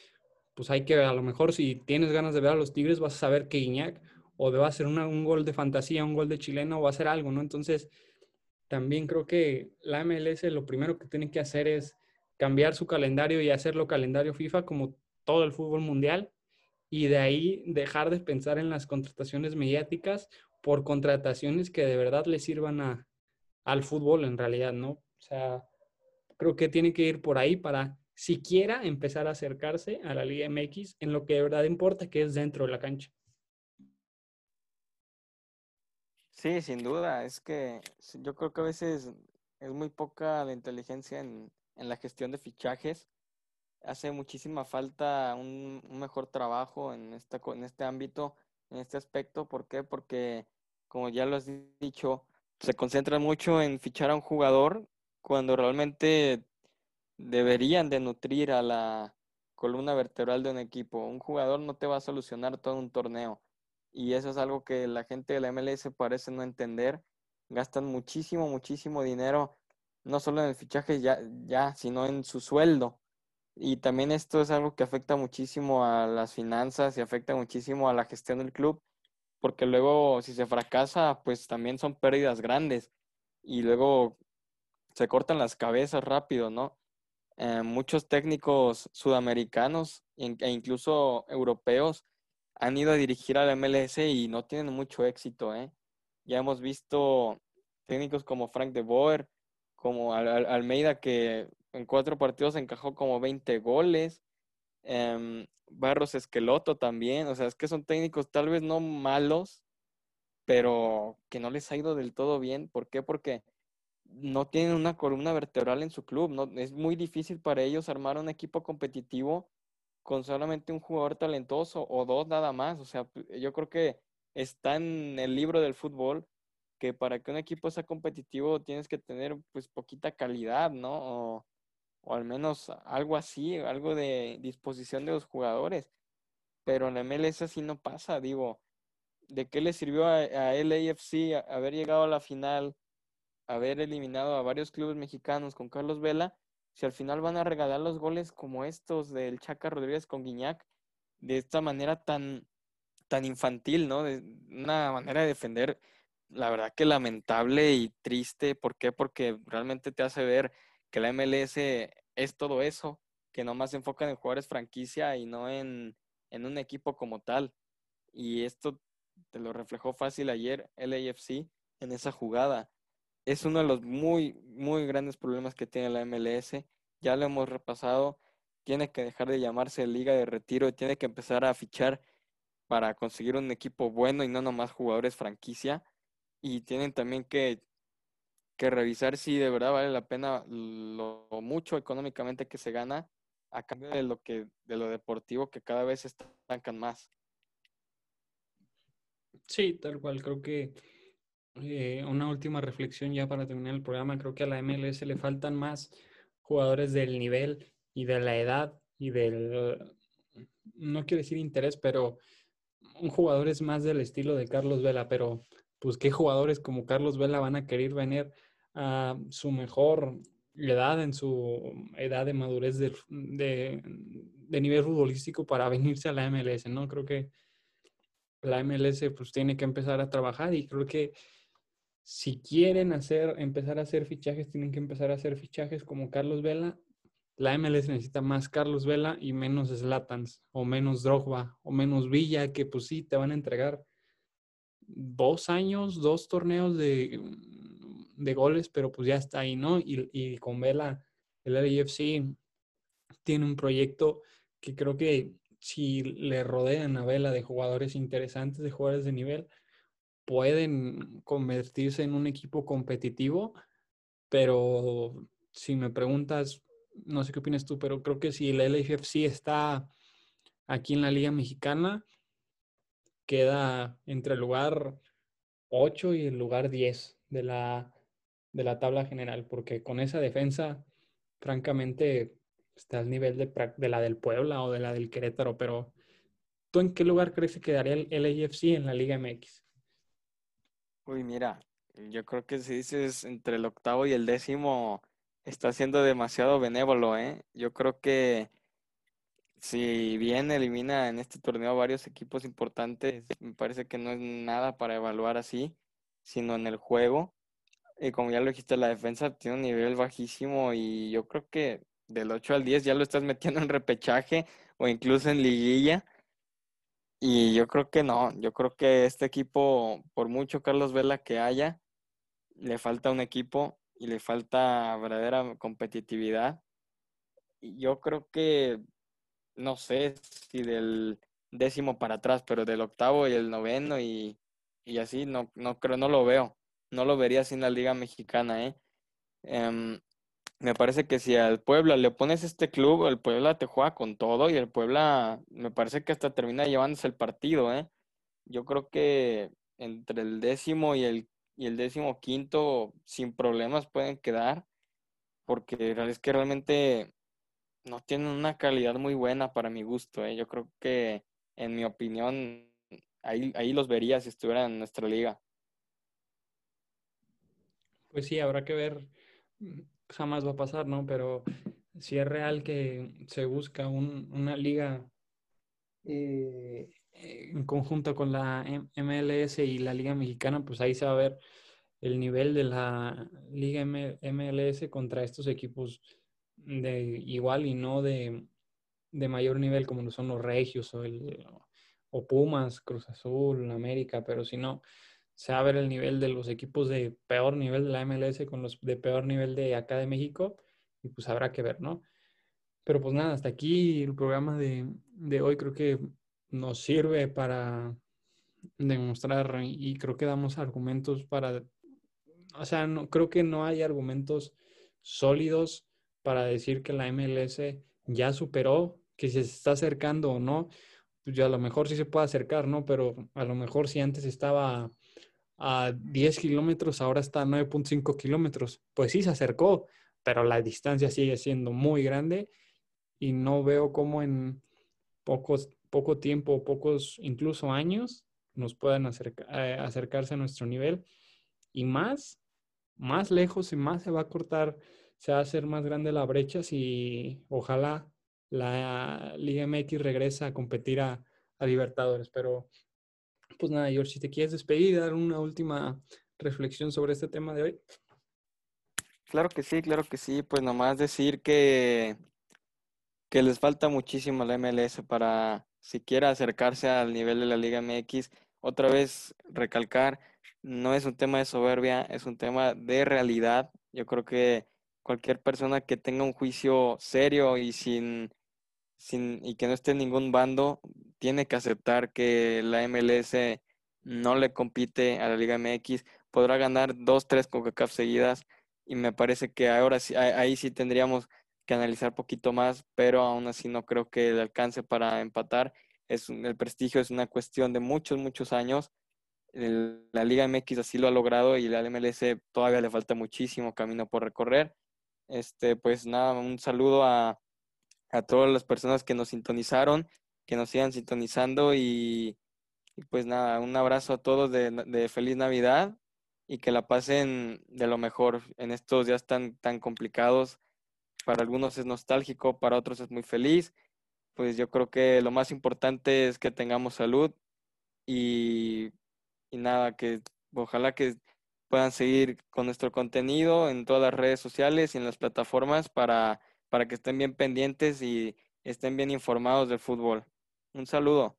pues hay que, a lo mejor si tienes ganas de ver a los Tigres, vas a saber que Iñak o va a hacer un gol de fantasía, un gol de chileno o va a hacer algo, ¿no? Entonces, también creo que la MLS lo primero que tiene que hacer es cambiar su calendario y hacerlo calendario FIFA como todo el fútbol mundial y de ahí dejar de pensar en las contrataciones mediáticas por contrataciones que de verdad le sirvan a, al fútbol en realidad, ¿no? O sea, creo que tiene que ir por ahí para siquiera empezar a acercarse a la Liga MX en lo que de verdad importa, que es dentro de la cancha. Sí, sin duda. Es que yo creo que a veces es muy poca la inteligencia en, en la gestión de fichajes hace muchísima falta un, mejor trabajo en, esta, en este ámbito, en este aspecto. ¿Por qué? Porque, como ya lo has dicho, se concentra mucho en fichar a un jugador cuando realmente deberían de nutrir a la columna vertebral de un equipo. Un jugador no te va a solucionar todo un torneo. Y eso es algo que la gente de la MLS parece no entender. Gastan muchísimo, muchísimo dinero, no solo en el fichaje ya, ya sino en su sueldo. Y también esto es algo que afecta muchísimo a las finanzas y afecta muchísimo a la gestión del club. porque luego si se fracasa, pues también son pérdidas grandes y luego se cortan las cabezas rápido, ¿no? Eh, muchos técnicos sudamericanos e incluso europeos han ido a dirigir al MLS y no tienen mucho éxito, ¿eh? Ya hemos visto técnicos como Frank de Boer, como Almeida, que en cuatro partidos encajó como 20 goles. Em, Barros Esqueloto también, o sea, es que son técnicos tal vez no malos, pero que no les ha ido del todo bien. ¿Por qué? Porque no tienen una columna vertebral en su club. No, es muy difícil para ellos armar un equipo competitivo con solamente un jugador talentoso o dos nada más. O sea, yo creo que está en el libro del fútbol que para que un equipo sea competitivo tienes que tener pues poquita calidad, ¿no? O, al menos algo así, algo de disposición de los jugadores. Pero en la MLS así no pasa, digo, ¿de qué le sirvió a, a LAFC haber llegado a la final, haber eliminado a varios clubes mexicanos con Carlos Vela si al final van a regalar los goles como estos del Chaca Rodríguez con Guiñac, de esta manera tan, tan infantil, ¿no? De una manera de defender, la verdad que lamentable y triste. ¿Por qué? Porque realmente te hace ver que la MLS es todo eso, que nomás se enfocan en jugadores franquicia y no en, en un equipo como tal. Y esto te lo reflejó fácil ayer el AFC en esa jugada es uno de los muy, muy grandes problemas que tiene la MLS. Ya lo hemos repasado. Tiene que dejar de llamarse Liga de Retiro tiene que empezar a fichar para conseguir un equipo bueno y no nomás jugadores franquicia. Y tienen también que, que revisar si de verdad vale la pena lo, mucho económicamente que se gana a cambio de lo que de lo deportivo que cada vez estancan más. Sí, tal cual. Creo que eh, una última reflexión ya para terminar el programa. Creo que a la MLS le faltan más jugadores del nivel y de la edad y del, no quiero decir interés, pero un jugador es más del estilo de Carlos Vela, pero pues qué jugadores como Carlos Vela van a querer venir a su mejor edad, en su edad de madurez de, de, nivel futbolístico para venirse a la MLS, ¿no? Creo que la MLS pues tiene que empezar a trabajar y creo que si quieren hacer, empezar a hacer fichajes, tienen que empezar a hacer fichajes como Carlos Vela. La MLS necesita más Carlos Vela y menos Slatans, o menos Drogba, o menos Villa, que pues sí, te van a entregar dos años, dos torneos de, de goles, pero pues ya está ahí, ¿no? Y, y con Vela, el LAFC tiene un proyecto que creo que si le rodean a Vela de jugadores interesantes, de jugadores de nivel, pueden convertirse en un equipo competitivo, pero si me preguntas, no sé qué opinas tú, pero creo que si el LFFC está aquí en la Liga Mexicana, queda entre el lugar 8 y el lugar 10 de la, de la tabla general, porque con esa defensa, francamente, está al nivel de, de, la del Puebla o de la del Querétaro, pero ¿tú en qué lugar crees que quedaría el LAFC en la Liga MX? Uy, mira, yo creo que si dices entre el octavo y el décimo, está siendo demasiado benévolo, ¿eh? Yo creo que si bien elimina en este torneo varios equipos importantes, me parece que no es nada para evaluar así, sino en el juego. Y como ya lo dijiste, la defensa tiene un nivel bajísimo y yo creo que del 8 al 10 ya lo estás metiendo en repechaje o incluso en liguilla. Y yo creo que no, yo creo que este equipo, por mucho Carlos Vela que haya, le falta un equipo y le falta verdadera competitividad. Y yo creo que, no sé si del décimo para atrás, pero del octavo y el noveno y, y así, no, no creo, no lo veo. No lo vería sin la Liga Mexicana, ¿eh? Em, me parece que si al Puebla le pones este club, el Puebla te juega con todo y el Puebla me parece que hasta termina llevándose el partido, ¿eh? Yo creo que entre el décimo y el, y el décimo quinto sin problemas pueden quedar, porque es que realmente no tienen una calidad muy buena para mi gusto, ¿eh? Yo creo que, en mi opinión, ahí, ahí los vería si estuvieran en nuestra liga. Pues sí, habrá que ver jamás va a pasar, ¿no? Pero si es real que se busca una liga eh, en conjunto con la MLS y la Liga Mexicana, pues ahí se va a ver el nivel de la Liga MLS contra estos equipos de igual y no de, mayor nivel como lo son los Regios o, o Pumas, Cruz Azul, América, pero si no, se va a ver el nivel de los equipos de peor nivel de la MLS con los de peor nivel de acá de México y pues habrá que ver, ¿no? Pero pues nada, hasta aquí el programa de, de hoy creo que nos sirve para demostrar y creo que damos argumentos para, o sea, no, creo que no hay argumentos sólidos para decir que la MLS ya superó, que se está acercando o no, pues a lo mejor sí se puede acercar, ¿no? Pero a lo mejor si antes estaba a 10 kilómetros, ahora está a 9.5 kilómetros, pues sí se acercó, pero la distancia sigue siendo muy grande y no veo cómo en pocos poco tiempo, pocos incluso años, nos puedan eh, acercarse a nuestro nivel. Y más, más lejos y más se va a cortar, se va a hacer más grande la brecha si ojalá la Liga MX regresa a competir a, Libertadores. Pero, pues nada, George, si te quieres despedir, dar una última reflexión sobre este tema de hoy. Claro que sí, claro que sí. Pues nomás decir que, que les falta muchísimo la MLS para, si quiere acercarse al nivel de la Liga MX, otra vez recalcar, no es un tema de soberbia, es un tema de realidad. Yo creo que cualquier persona que tenga un juicio serio y sin, sin y que no esté en ningún bando, tiene que aceptar que la MLS no le compite a la Liga MX, podrá ganar dos, tres CONCACAF seguidas y me parece que ahora sí, ahí sí tendríamos que analizar poquito más, pero aún así no creo que le alcance para empatar. Es, el prestigio es una cuestión de muchos, muchos años. la Liga MX así lo ha logrado y la MLS todavía le falta muchísimo camino por recorrer. Este, pues nada, un saludo a, a todas las personas que nos sintonizaron, que nos sigan sintonizando y, pues nada, un abrazo a todos de, de, feliz Navidad y que la pasen de lo mejor en estos días tan, tan complicados para algunos es nostálgico, para otros es muy feliz. Pues yo creo que lo más importante es que tengamos salud y, nada, que ojalá que puedan seguir con nuestro contenido en todas las redes sociales y en las plataformas para, para que estén bien pendientes y estén bien informados del fútbol. Un saludo.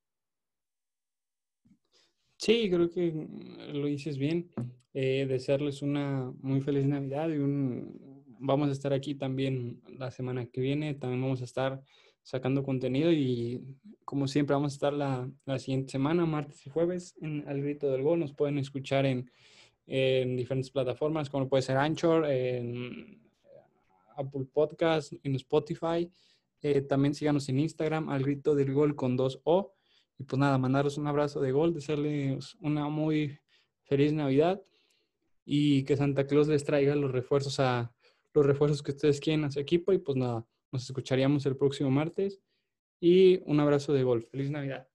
Sí, creo que lo dices bien. Eh, desearles una muy feliz Navidad y un vamos a estar aquí también la semana que viene, también vamos a estar sacando contenido y como siempre vamos a estar la, la siguiente semana, martes y jueves, en Al Grito del Gol. Nos pueden escuchar en, en diferentes plataformas, como puede ser Anchor, en Apple Podcast, en Spotify. Eh, también síganos en Instagram, Al Grito del Gol con dos O. Y pues nada, mandaros un abrazo de gol, desearles una muy feliz Navidad y que Santa Claus les traiga los refuerzos a, los refuerzos que ustedes quieren a su equipo y pues nada, nos escucharíamos el próximo martes y un abrazo de golf. Feliz Navidad.